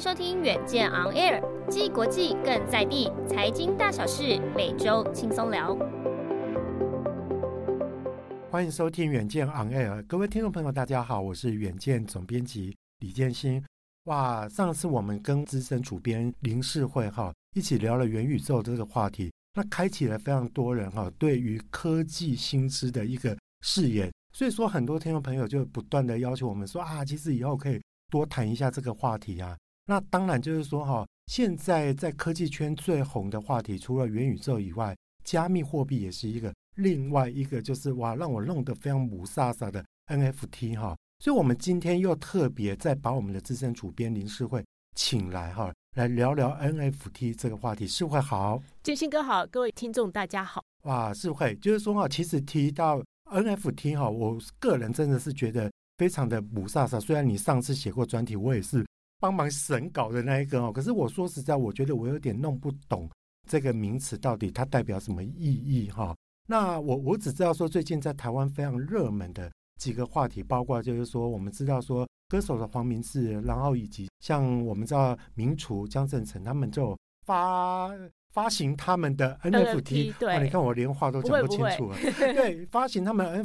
迎收听远见 On Air，既国际更在地，财经大小事每周轻松聊。欢迎收听远见 On Air，各位听众朋友，大家好，我是远见总编辑李建新。哇，上次我们跟资深主编林世慧哈一起聊了元宇宙这个话题，那开启了非常多人哈对于科技新知的一个视野。所以说，很多听众朋友就不断的要求我们说啊，其实以后可以多谈一下这个话题啊。那当然就是说哈，现在在科技圈最红的话题，除了元宇宙以外，加密货币也是一个另外一个，就是哇，让我弄得非常雾煞煞的 NFT 哈。所以，我们今天又特别再把我们的资深主编林世慧请来哈，来聊聊 NFT 这个话题。世慧好，建新哥好，各位听众大家好。哇，世慧就是说哈，其实提到 NFT 哈，我个人真的是觉得非常的不飒飒。虽然你上次写过专题，我也是帮忙审稿的那一个哦，可是我说实在，我觉得我有点弄不懂这个名词到底它代表什么意义哈。那我我只知道说，最近在台湾非常热门的。几个话题，包括就是说，我们知道说歌手的黄明志，然后以及像我们知道名厨江振成，他们就发发行他们的 NFT。对、啊，你看我连话都讲不清楚了。对，发行他们的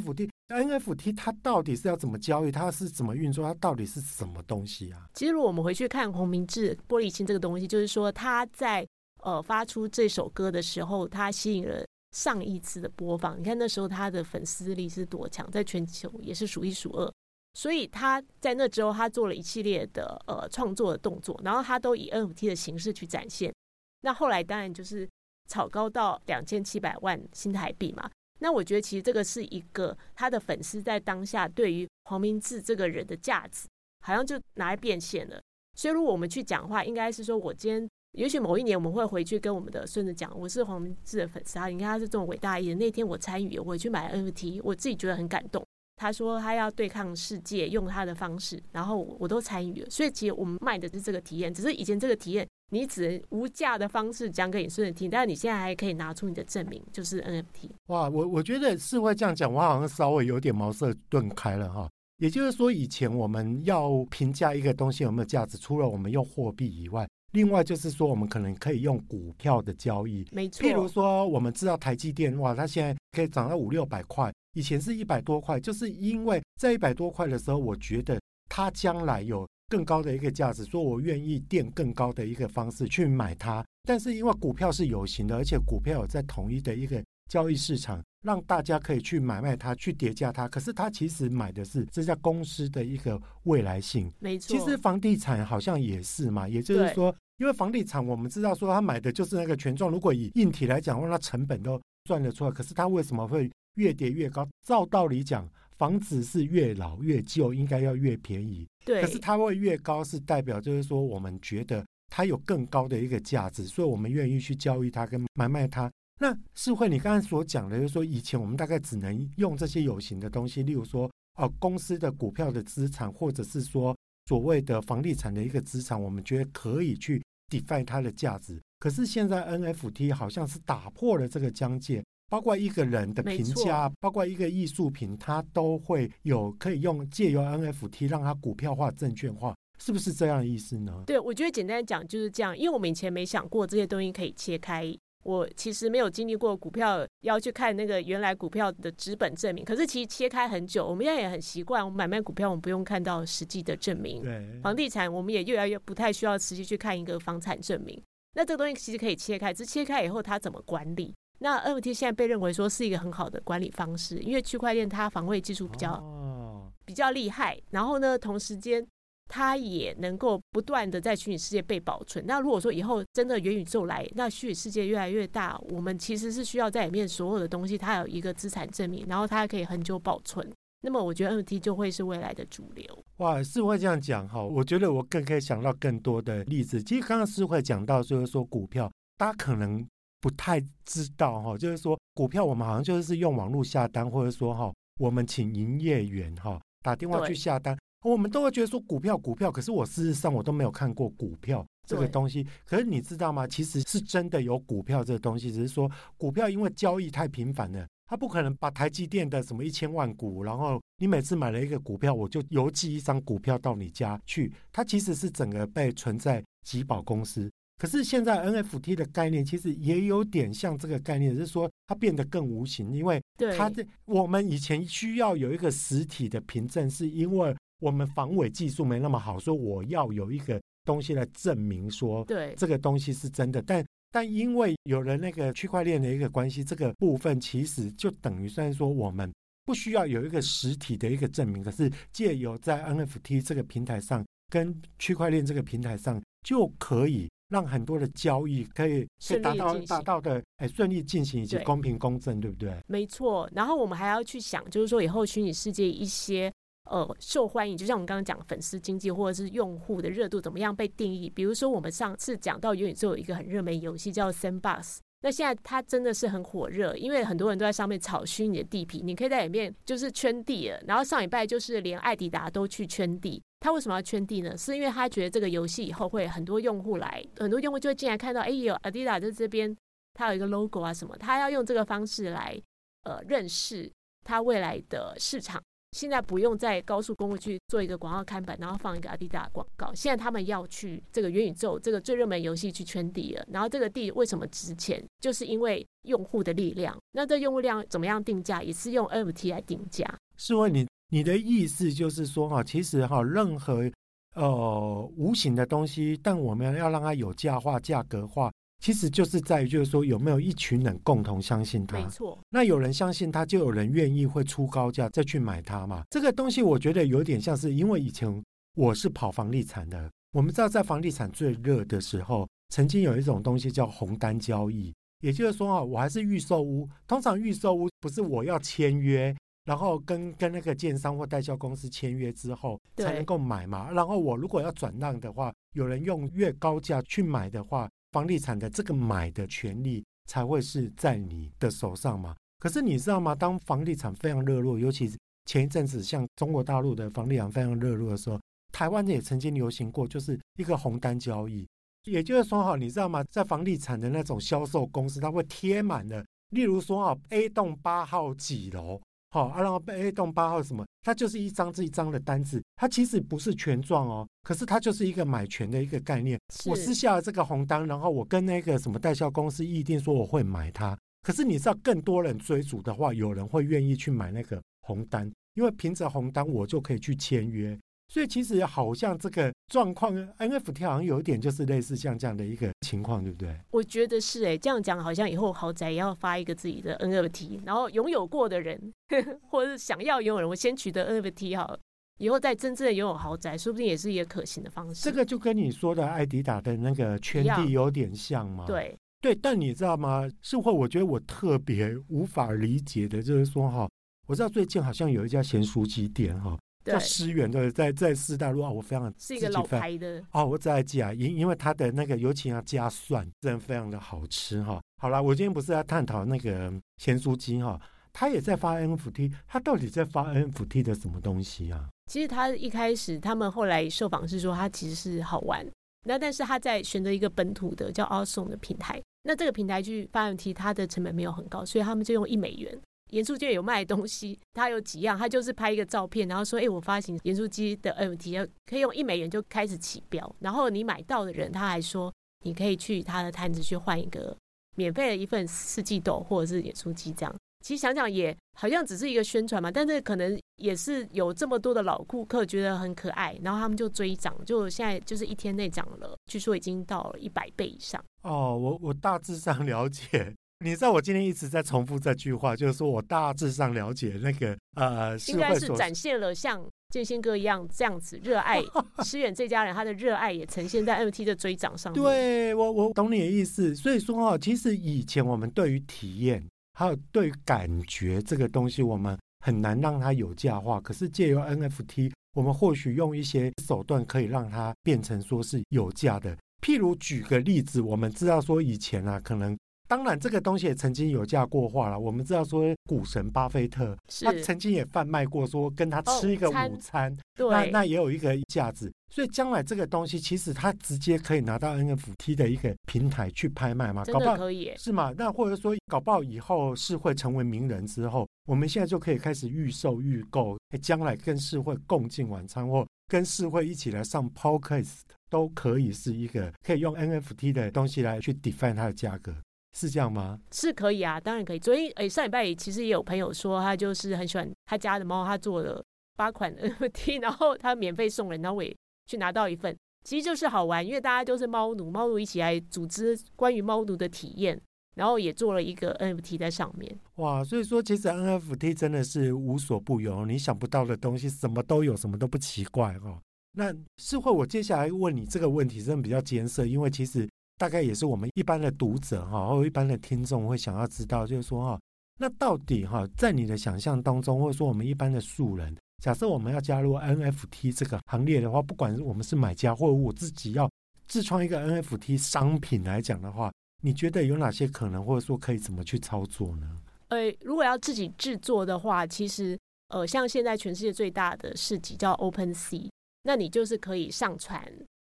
NFT 它到底是要怎么交易？它是怎么运作？它到底是什么东西啊？其实如果我们回去看洪明志玻璃心这个东西，就是说他在呃发出这首歌的时候，他吸引了。上亿次的播放，你看那时候他的粉丝力是多强，在全球也是数一数二。所以他在那之后，他做了一系列的呃创作的动作，然后他都以 NFT 的形式去展现。那后来当然就是炒高到两千七百万新台币嘛。那我觉得其实这个是一个他的粉丝在当下对于黄明志这个人的价值，好像就拿来变现了。所以如果我们去讲话，应该是说我今天。也许某一年我们会回去跟我们的孙子讲，我是黄明志的粉丝啊，你看他是这种伟大的人。那天我参与，我去买 NFT，我自己觉得很感动。他说他要对抗世界，用他的方式，然后我都参与了。所以其实我们卖的是这个体验，只是以前这个体验你只能无价的方式讲给你孙子听，但是你现在还可以拿出你的证明，就是 NFT。哇，我我觉得是会这样讲，我好像稍微有点茅塞顿开了哈。也就是说，以前我们要评价一个东西有没有价值，除了我们用货币以外。另外就是说，我们可能可以用股票的交易，没错。譬如说，我们知道台积电，哇，它现在可以涨到五六百块，以前是一百多块，就是因为在一百多块的时候，我觉得它将来有更高的一个价值，所以我愿意垫更高的一个方式去买它。但是因为股票是有形的，而且股票有在统一的一个交易市场。让大家可以去买卖它，去叠加它。可是它其实买的是这家公司的一个未来性。没错。其实房地产好像也是嘛，也就是说，因为房地产我们知道说他买的就是那个权状。如果以硬体来讲的话，那成本都算得出来。可是它为什么会越叠越高？照道理讲，房子是越老越旧，应该要越便宜。对。可是它会越高，是代表就是说我们觉得它有更高的一个价值，所以我们愿意去交易它跟买卖它。那世会，你刚才所讲的，就是说以前我们大概只能用这些有形的东西，例如说，哦，公司的股票的资产，或者是说所谓的房地产的一个资产，我们觉得可以去 define 它的价值。可是现在 NFT 好像是打破了这个疆界，包括一个人的评价，包括一个艺术品，它都会有可以用借由 NFT 让它股票化、证券化，是不是这样的意思呢？对，我觉得简单讲就是这样，因为我们以前没想过这些东西可以切开。我其实没有经历过股票要去看那个原来股票的纸本证明，可是其实切开很久，我们现在也很习惯，我们买卖股票我们不用看到实际的证明。对，房地产我们也越来越不太需要实际去看一个房产证明。那这个东西其实可以切开，只切开以后它怎么管理？那 NFT 现在被认为说是一个很好的管理方式，因为区块链它防卫技术比较、哦、比较厉害，然后呢，同时间。它也能够不断的在虚拟世界被保存。那如果说以后真的元宇宙来，那虚拟世界越来越大，我们其实是需要在里面所有的东西，它有一个资产证明，然后它还可以很久保存。那么我觉得 NFT 就会是未来的主流。哇，是会这样讲哈？我觉得我更可以想到更多的例子。其实刚刚是会讲到，就是说股票，大家可能不太知道哈，就是说股票我们好像就是用网络下单，或者说哈，我们请营业员哈打电话去下单，我们都会觉得说股票股票，可是我事实上我都没有看过股票这个东西。可是你知道吗？其实是真的有股票这个东西，只是说股票因为交易太频繁了。他不可能把台积电的什么一千万股，然后你每次买了一个股票，我就邮寄一张股票到你家去。它其实是整个被存在集保公司。可是现在 NFT 的概念其实也有点像这个概念，是说它变得更无形，因为它的我们以前需要有一个实体的凭证，是因为我们防伪技术没那么好，说我要有一个东西来证明说，对这个东西是真的，但。但因为有了那个区块链的一个关系，这个部分其实就等于算是说，我们不需要有一个实体的一个证明，可是借由在 NFT 这个平台上，跟区块链这个平台上，就可以让很多的交易可以达到达到的哎顺利进行以及公平公正，对，对不对？没错。然后我们还要去想，就是说以后虚拟世界一些。呃，受欢迎，就像我们刚刚讲粉丝经济，或者是用户的热度怎么样被定义？比如说，我们上次讲到元宇宙有一个很热门游戏叫 Sandbox，那现在它真的是很火热，因为很多人都在上面炒虚拟的地皮，你可以在里面就是圈地了。然后上礼拜就是连艾迪达都去圈地，他为什么要圈地呢？是因为他觉得这个游戏以后会很多用户来，很多用户就会进来看到，哎，有阿迪达在这边，他有一个 logo 啊什么，他要用这个方式来呃认识他未来的市场。现在不用在高速公路去做一个广告看板，然后放一个阿迪达广告。现在他们要去这个元宇宙这个最热门游戏去圈地了。然后这个地为什么值钱？就是因为用户的力量。那这用户量怎么样定价？也是用 NFT 来定价。是问你你的意思就是说哈，其实哈，任何呃无形的东西，但我们要让它有价化、价格化。其实就是在于，就是说有没有一群人共同相信它。没错。那有人相信它，就有人愿意会出高价再去买它嘛。这个东西我觉得有点像是，因为以前我是跑房地产的，我们知道在房地产最热的时候，曾经有一种东西叫红单交易，也就是说啊，我还是预售屋，通常预售屋不是我要签约，然后跟跟那个建商或代销公司签约之后才能够买嘛。然后我如果要转让的话，有人用越高价去买的话。房地产的这个买的权利才会是在你的手上嘛？可是你知道吗？当房地产非常热络，尤其是前一阵子像中国大陆的房地产非常热络的时候，台湾也曾经流行过，就是一个红单交易。也就是说，哈，你知道吗？在房地产的那种销售公司，它会贴满了，例如说啊，A 栋八号几楼。好啊，然后 A 栋八号什么，它就是一张这一张的单子，它其实不是权状哦，可是它就是一个买权的一个概念。我撕下了这个红单，然后我跟那个什么代销公司议定说我会买它。可是你知道，更多人追逐的话，有人会愿意去买那个红单，因为凭着红单我就可以去签约。所以其实好像这个状况，NFT 好像有一点就是类似像这样的一个情况，对不对？我觉得是哎、欸，这样讲好像以后豪宅也要发一个自己的 NFT，然后拥有过的人，呵 呵或者是想要拥有人，我先取得 NFT 好了，以后再真正的拥有豪宅，说不定也是一个可行的方式。这个就跟你说的艾迪达的那个圈地有点像吗？对对，但你知道吗？是会我觉得我特别无法理解的，就是说哈，我知道最近好像有一家咸酥鸡店哈。叫思源对，在在四大路啊，我非常是一个老牌的哦，我只爱记啊，因因为它的那个尤其要加蒜，真的非常的好吃哈。好了，我今天不是要探讨那个咸酥鸡哈，他也在发 NFT，他到底在发 NFT 的什么东西啊？其实他一开始他们后来受访是说，他其实是好玩，那但是他在选择一个本土的叫 Awesome 的平台，那这个平台去发 NFT，它的成本没有很高，所以他们就用一美元。盐酥鸡有卖东西，他有几样，他就是拍一个照片，然后说：“哎，我发行盐酥鸡的 NFT，可以用一美元就开始起标。然后你买到的人，他还说你可以去他的摊子去换一个免费的一份四季豆或者是盐酥鸡这样。其实想想也好像只是一个宣传嘛，但是可能也是有这么多的老顾客觉得很可爱，然后他们就追涨，就现在就是一天内涨了，据说已经到了一百倍以上。哦，我我大致上了解。”你知道我今天一直在重复这句话，就是说我大致上了解那个呃，应该是展现了像建新哥一样这样子热爱 思远这家人，他的热爱也呈现在 NFT 的追涨上面。对，我我懂你的意思，所以说哈，其实以前我们对于体验还有对于感觉这个东西，我们很难让它有价化。可是借由 NFT，我们或许用一些手段可以让它变成说是有价的。譬如举个例子，我们知道说以前啊，可能。当然，这个东西也曾经有价过话了。我们知道说，股神巴菲特他曾经也贩卖过，说跟他吃一个午餐，那那也有一个价值。所以将来这个东西，其实他直接可以拿到 NFT 的一个平台去拍卖嘛，搞不好可以是吗？那或者说，搞不好以后是会成为名人之后，我们现在就可以开始预售预购，将来跟世会共进晚餐，或跟市会一起来上 Podcast，都可以是一个可以用 NFT 的东西来去 define 它的价格。是这样吗？是可以啊，当然可以。昨天诶，上礼拜其实也有朋友说，他就是很喜欢他家的猫，他做了八款 NFT，然后他免费送人，然后我也去拿到一份，其实就是好玩，因为大家都是猫奴，猫奴一起来组织关于猫奴的体验，然后也做了一个 NFT 在上面。哇，所以说其实 NFT 真的是无所不有，你想不到的东西什么都有，什么都不奇怪哦。那是会，我接下来问你这个问题真的比较艰涩，因为其实。大概也是我们一般的读者哈，或一般的听众会想要知道，就是说哈，那到底哈，在你的想象当中，或者说我们一般的素人，假设我们要加入 NFT 这个行列的话，不管我们是买家，或者我自己要自创一个 NFT 商品来讲的话，你觉得有哪些可能，或者说可以怎么去操作呢？呃，如果要自己制作的话，其实呃，像现在全世界最大的市集叫 OpenSea，那你就是可以上传。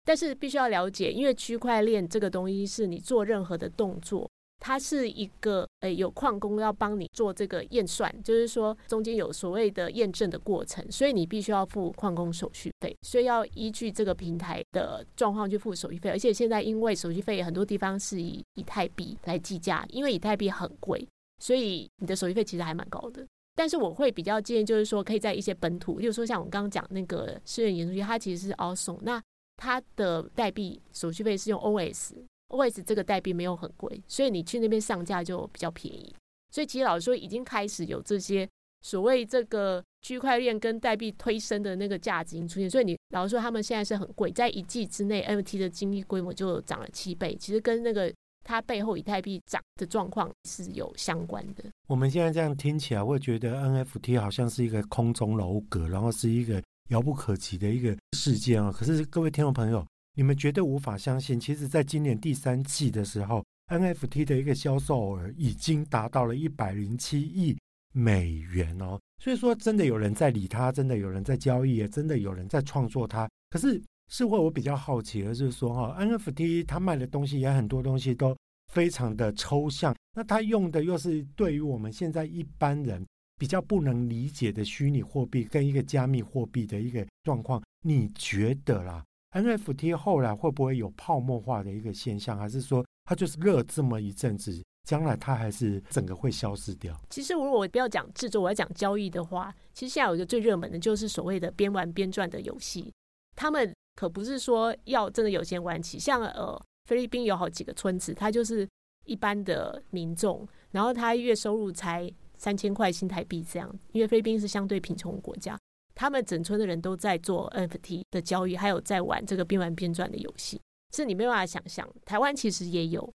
但是必须要了解，因为区块链这个东西是你做任何的动作，它是一个诶有矿工要帮你做这个验算，就是说中间有所谓的验证的过程，所以你必须要付矿工手续费，所以要依据这个平台的状况去付手续费。而且现在因为手续费很多地方是以以太币来计价，因为以太币很贵，所以你的手续费其实还蛮高的。但是我会比较建议，就是说可以在一些本土，例如说像我刚刚讲那个私人研究院，它其实是 Awesome 那。它的代币手续费是用 OS，OS 这个代币没有很贵，所以你去那边上架就比较便宜。所以其实老实说，已经开始有这些所谓这个区块链跟代币推升的那个价值已经出现。所以你老实说，他们现在是很贵，在一季之内，NFT 的经济规模就涨了七倍。其实跟那个它背后以太币涨的状况是有相关的。我们现在这样听起来，会觉得 NFT 好像是一个空中楼阁，然后是一个。遥不可及的一个事件啊！可是各位听众朋友，你们绝对无法相信，其实在今年第三季的时候，NFT 的一个销售额已经达到了一百零七亿美元哦。所以说，真的有人在理它，真的有人在交易，也真的有人在创作它。可是，是会我比较好奇的是说，哈，NFT 它卖的东西也很多东西都非常的抽象，那它用的又是对于我们现在一般人。比较不能理解的虚拟货币跟一个加密货币的一个状况，你觉得啦？NFT 后来会不会有泡沫化的一个现象，还是说它就是热这么一阵子，将来它还是整个会消失掉？其实如果我不要讲制作，我要讲交易的话，其实现在有一个最热门的就是所谓的边玩边赚的游戏，他们可不是说要真的有钱玩起，像呃菲律宾有好几个村子，它就是一般的民众，然后他月收入才。三千块新台币这样，因为菲律宾是相对贫穷国家，他们整村的人都在做 NFT 的交易，还有在玩这个边玩边赚的游戏，是你没办法想象。台湾其实也有，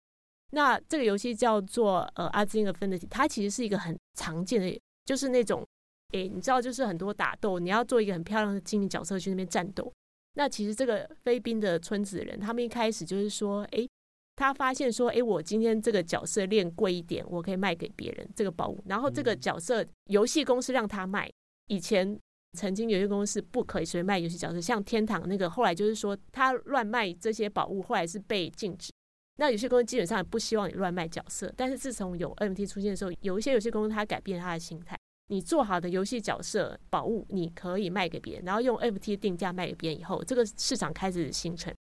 那这个游戏叫做呃 Axie Infinity，它其实是一个很常见的，就是那种，诶，你知道，就是很多打斗，你要做一个很漂亮的精灵角色去那边战斗。那其实这个菲律宾的村子的人，他们一开始就是说，诶。他发现说：“哎，我今天这个角色练贵一点，我可以卖给别人这个宝物。然后这个角色游戏公司让他卖，以前曾经游戏公司不可以随便卖游戏角色，像天堂那个，后来就是说他乱卖这些宝物，后来是被禁止。那游戏公司基本上也不希望你乱卖角色。但是自从有 NFT 出现的时候，有一些游戏公司它改变他的心态，你做好的游戏角色宝物你可以卖给别人，然后用 NFT 定价卖给别人以后，这个市场开始形成。”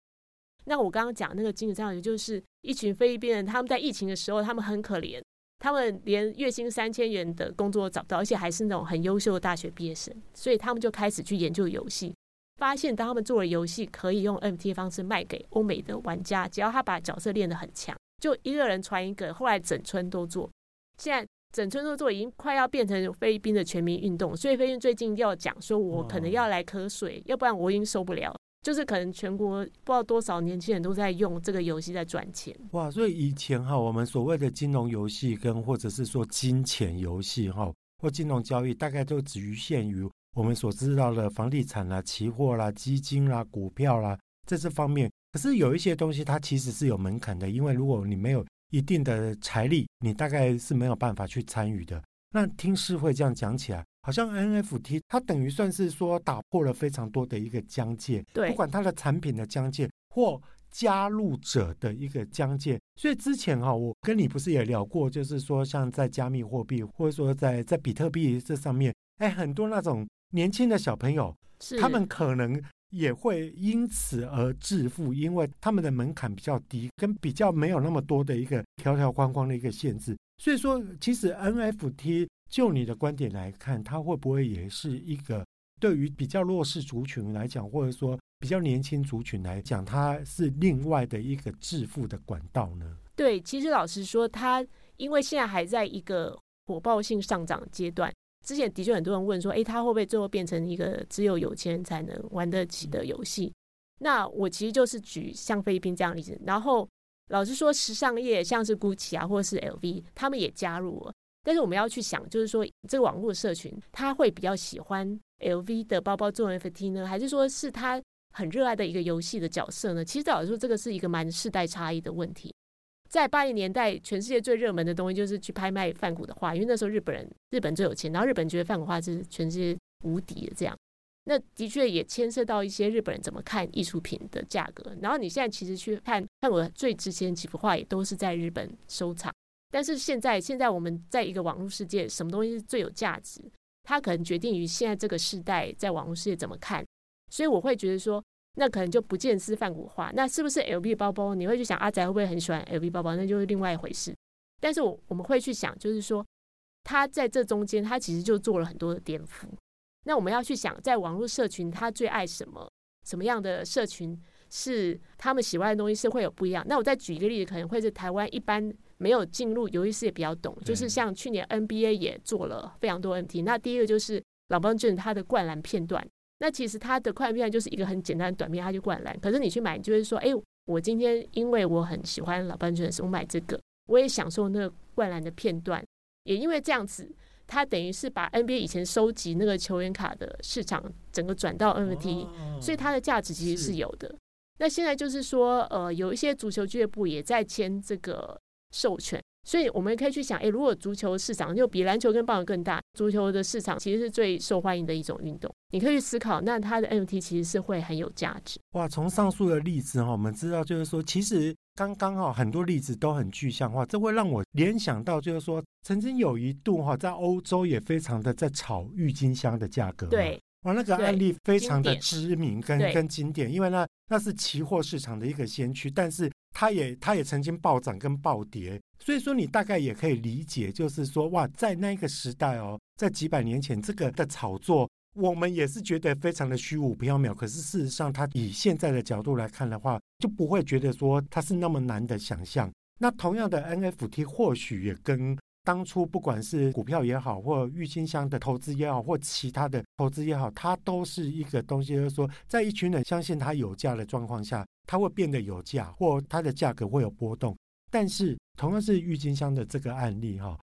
那我刚刚讲那个金子这样，也就是一群菲律宾人，他们在疫情的时候，他们很可怜，他们连月薪三千元的工作都找不到，而且还是那种很优秀的大学毕业生，所以他们就开始去研究游戏，发现当他们做了游戏，可以用 NFT 方式卖给欧美的玩家，只要他把角色练得很强，就一个人传一个，后来整村都做，现在整村都做，已经快要变成菲律宾的全民运动，所以菲律宾最近要讲说，我可能要来瞌睡，要不然我已经受不了。就是可能全国不知道多少年轻人都在用这个游戏在赚钱。哇，所以以前哈，我们所谓的金融游戏跟或者是说金钱游戏哈，或金融交易，大概都只局限于我们所知道的房地产啦、期货啦、基金啦、股票啦这些方面。可是有一些东西它其实是有门槛的，因为如果你没有一定的财力，你大概是没有办法去参与的。那听诗慧这样讲起来，好像 NFT 它等于算是说打破了非常多的一个疆界，对，不管它的产品的疆界或加入者的一个疆界，所以之前哈、哦，我跟你不是也聊过，就是说像在加密货币，或者说在在比特币这上面，哎，很多那种年轻的小朋友，他们可能也会因此而致富，因为他们的门槛比较低，跟比较没有那么多的一个条条框框的一个限制。所以说，其实 NFT 就你的观点来看，它会不会也是一个对于比较弱势族群来讲，或者说？比较年轻族群来讲，它是另外的一个致富的管道呢。对，其实老实说，它因为现在还在一个火爆性上涨阶段。之前的确很多人问说，诶，它会不会最后变成一个只有有钱人才能玩得起的游戏？那我其实就是举像菲律宾这样的例子。然后老实说，时尚业像是 Gucci 啊，或者是 LV，他们也加入了。但是我们要去想，就是说这个网络社群，他会比较喜欢 LV 的包包做 NFT 呢，还是说是他？很热爱的一个游戏的角色呢，其实老实说，这个是一个蛮世代差异的问题。在八零年代，全世界最热门的东西就是去拍卖梵谷的画，因为那时候日本人日本最有钱，然后日本觉得梵谷画是全世界无敌的这样。那的确也牵涉到一些日本人怎么看艺术品的价格。然后你现在其实去看看我最值钱几幅画，也都是在日本收藏。但是现在现在我们在一个网络世界，什么东西是最有价值？它可能决定于现在这个时代在网络世界怎么看。所以我会觉得说，那可能就不见是梵谷画，那是不是 LV 包包？你会去想阿宅会不会很喜欢 LV 包包？那就是另外一回事。但是我我们会去想，就是说他在这中间，他其实就做了很多的颠覆。那我们要去想，在网络社群，他最爱什么？什么样的社群是他们喜欢的东西是会有不一样？那我再举一个例子，可能会是台湾一般没有进入游戏世界比较懂，就是像去年 NBA 也做了非常多 NFT。那第一个就是 LeBron James 他的灌篮片段。那其实他的快片段就是一个很简单的短片，他就灌篮。可是你去买，就是说，哎，我今天因为我很喜欢老班爵士，我买这个，我也享受那个灌篮的片段。也因为这样子，它等于是把 NBA 以前收集那个球员卡的市场整个转到 NFT，所以它的价值其实是有的。那现在就是说，呃，有一些足球俱乐部也在签这个授权。所以我们可以去想，诶，如果足球市场就比篮球跟棒球更大，足球的市场其实是最受欢迎的一种运动。你可以去思考，那它的 NFT 其实是会很有价值。哇，从上述的例子哈，我们知道就是说，其实刚刚哈很多例子都很具象化，这会让我联想到就是说，曾经有一度哈在欧洲也非常的在炒郁金香的价格。对，哇，那个案例非常的知名跟跟跟经典，因为那那是期货市场的一个先驱，但是。它也，它也曾经暴涨跟暴跌，所以说你大概也可以理解，就是说，哇，在那个时代哦，在几百年前，这个的炒作，我们也是觉得非常的虚无缥缈。可是事实上，它以现在的角度来看的话，就不会觉得说它是那么难的想象。那同样的 NFT，或许也跟当初不管是股票也好，或郁金香的投资也好，或其他的投资也好，它都是一个东西，就是说，在一群人相信它有价的状况下。它会变得有价，或它的价格会有波动。但是同样是郁金香的这个案例哈，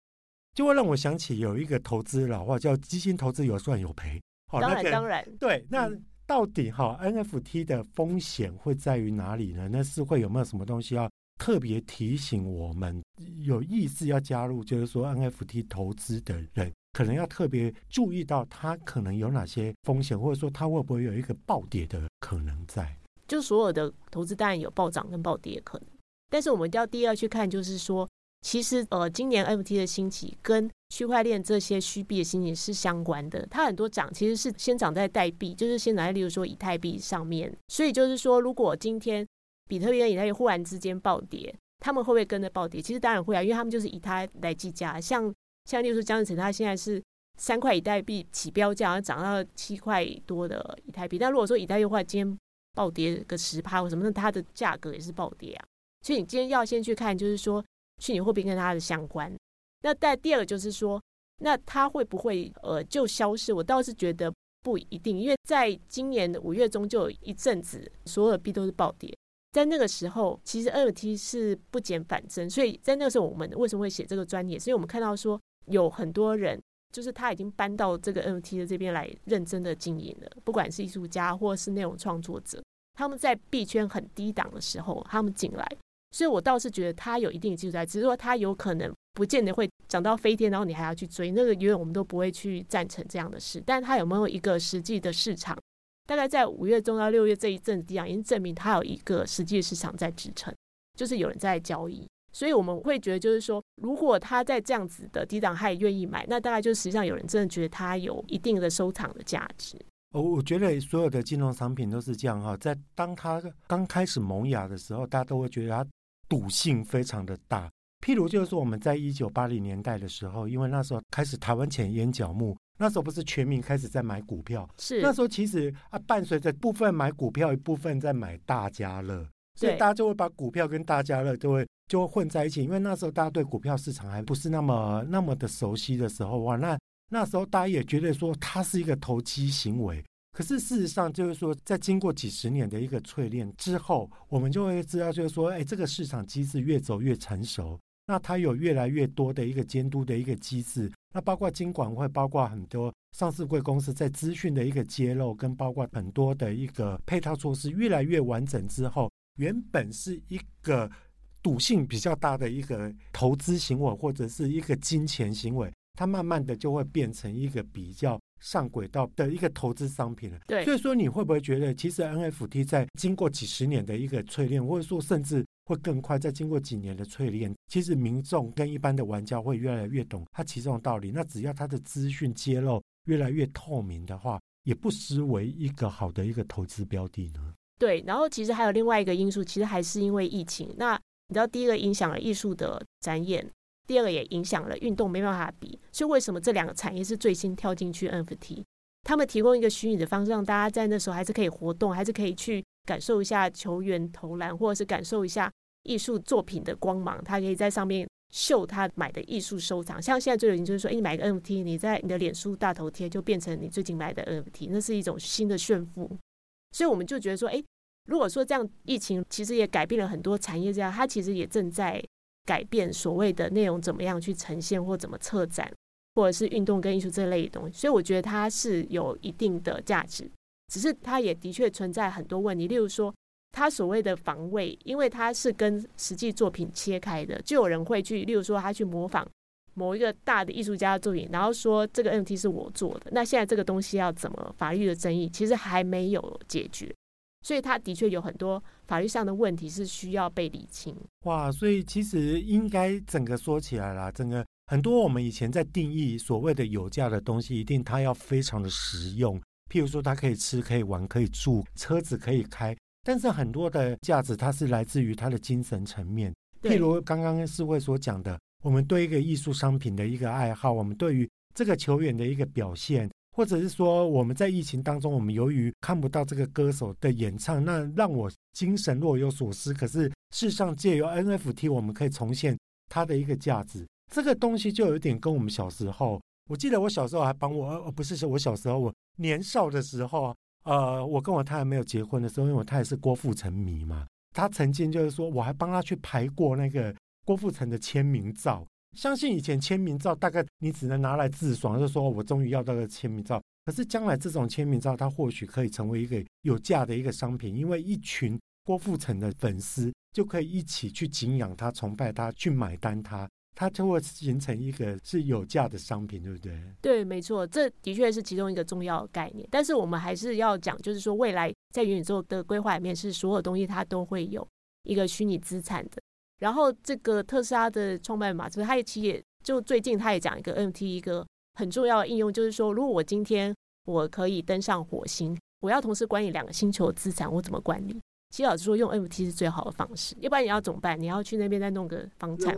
就会让我想起有一个投资老话叫“基金投资有赚有赔”。当然，当然，对。那到底哈 NFT 的风险会在于哪里呢？那是会有没有什么东西要特别提醒我们有意识要加入，就是说 NFT 投资的人可能要特别注意到它可能有哪些风险，或者说它会不会有一个暴跌的可能在？就所有的投资当然有暴涨跟暴跌可能，但是我们要第二去看，就是说，其实呃，今年 NFT 的兴起跟区块链这些虚币的心情是相关的。它很多涨其实是先涨在代币，就是先涨在例如说以太币上面。所以就是说，如果今天比特币跟以太币忽然之间暴跌，他们会不会跟着暴跌？其实当然会啊，因为他们就是以它来计价。像像例如说江志成，他现在是三块以太币起标价，然后涨到七块多的以太币。但如果说以太币的话，今天暴跌个十趴或什么，那它的价格也是暴跌啊。所以你今天要先去看，就是说虚拟货币跟它的相关。那但第二个就是说，那它会不会呃就消失？我倒是觉得不一定，因为在今年的五月中就有一阵子所有的币都是暴跌，在那个时候其实 NFT 是不减反增。所以在那个时候，我们为什么会写这个专业？所以我们看到说有很多人就是他已经搬到这个 NFT 的这边来认真的经营了。不管是艺术家或是内容创作者，他们在币圈很低档的时候，他们进来，所以我倒是觉得他有一定的技术在，只是说他有可能不见得会涨到飞天，然后你还要去追那个，因为我们都不会去赞成这样的事。但他有没有一个实际的市场？大概在五月中到六月这一阵子低档，已经证明他有一个实际的市场在支撑，就是有人在交易。所以我们会觉得，就是说，如果他在这样子的低档，他也愿意买，那大概就实际上有人真的觉得他有一定的收藏的价值。哦，我觉得所有的金融商品都是这样哈，在当他刚开始萌芽的时候，大家都会觉得它赌性非常的大。譬如就是说，我们在一九八零年代的时候，因为那时候开始台湾钱淹脚目，那时候不是全民开始在买股票，是那时候其实啊，伴随着部分买股票，一部分在买大家乐，所以大家就会把股票跟大家乐就会。就会混在一起，因为那时候大家对股票市场还不是那么那么的熟悉的时候哇，那那时候大家也觉得说它是一个投机行为。可是事实上就是说，在经过几十年的一个淬炼之后，我们就会知道，就是说，哎，这个市场机制越走越成熟，那它有越来越多的一个监督的一个机制，那包括金管会，包括很多上市贵公司在资讯的一个揭露，跟包括很多的一个配套措施越来越完整之后，原本是一个。赌性比较大的一个投资行为，或者是一个金钱行为，它慢慢的就会变成一个比较上轨道的一个投资商品了。对，所以说你会不会觉得，其实 NFT 在经过几十年的一个淬炼，或者说甚至会更快，在经过几年的淬炼，其实民众跟一般的玩家会越来越懂它其中的道理。那只要它的资讯揭露越来越透明的话，也不失为一个好的一个投资标的呢。对，然后其实还有另外一个因素，其实还是因为疫情。那你知道，第一个影响了艺术的展演，第二个也影响了运动，没办法比。所以为什么这两个产业是最先跳进去 NFT？他们提供一个虚拟的方式，让大家在那时候还是可以活动，还是可以去感受一下球员投篮，或者是感受一下艺术作品的光芒。他可以在上面秀他买的艺术收藏。像现在最流行就是说，诶，你买一个 NFT，你在你的脸书大头贴就变成你最近买的 NFT，那是一种新的炫富。所以我们就觉得说，诶。如果说这样，疫情其实也改变了很多产业，这样它其实也正在改变所谓的内容怎么样去呈现，或怎么策展，或者是运动跟艺术这类的东西。所以我觉得它是有一定的价值，只是它也的确存在很多问题。例如说，它所谓的防卫，因为它是跟实际作品切开的，就有人会去，例如说他去模仿某一个大的艺术家的作品，然后说这个 NFT 是我做的。那现在这个东西要怎么法律的争议，其实还没有解决。所以，他的确有很多法律上的问题是需要被理清。哇，所以其实应该整个说起来啦，整个很多我们以前在定义所谓的有价的东西，一定它要非常的实用。譬如说，它可以吃、可以玩、可以住，车子可以开。但是很多的价值，它是来自于它的精神层面。譬如刚刚世慧所讲的，我们对一个艺术商品的一个爱好，我们对于这个球员的一个表现。或者是说，我们在疫情当中，我们由于看不到这个歌手的演唱，那让我精神若有所思。可是事实上，借由 NFT，我们可以重现它的一个价值。这个东西就有点跟我们小时候，我记得我小时候还帮我，呃，不是是我小时候，我年少的时候，呃，我跟我太太没有结婚的时候，因为我太太是郭富城迷嘛，他曾经就是说，我还帮他去拍过那个郭富城的签名照。相信以前签名照大概你只能拿来自爽，就说我终于要到个签名照。可是将来这种签名照，它或许可以成为一个有价的一个商品，因为一群郭富城的粉丝就可以一起去敬仰他、崇拜他、去买单他，它就会形成一个是有价的商品，对不对？对，没错，这的确是其中一个重要概念。但是我们还是要讲，就是说未来在元宇宙的规划里面，是所有东西它都会有一个虚拟资产的。然后这个特斯拉的创办人马斯克，他也其实也就最近他也讲一个 NFT 一个很重要的应用，就是说，如果我今天我可以登上火星，我要同时管理两个星球的资产，我怎么管理？其实老实说，用 NFT 是最好的方式，要不然你要怎么办？你要去那边再弄个房产，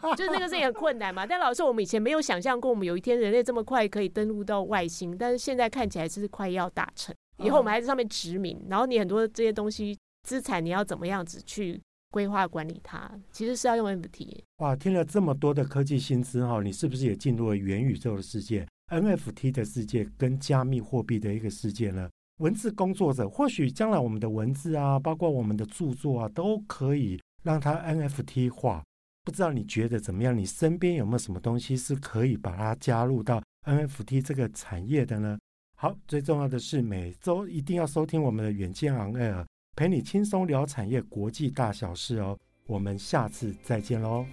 或就是那个是也很困难嘛。但老实说，我们以前没有想象过，我们有一天人类这么快可以登陆到外星，但是现在看起来是快要达成。以后我们还在上面殖民，然后你很多这些东西资产，你要怎么样子去？规划管理它，其实是要用 NFT。哇，听了这么多的科技新知哈，你是不是也进入了元宇宙的世界、NFT 的世界跟加密货币的一个世界呢？文字工作者，或许将来我们的文字啊，包括我们的著作啊，都可以让它 NFT 化。不知道你觉得怎么样？你身边有没有什么东西是可以把它加入到 NFT 这个产业的呢？好，最重要的是每周一定要收听我们的远见昂 Air，陪你轻松聊产业国际大小事哦。我们下次再见喽。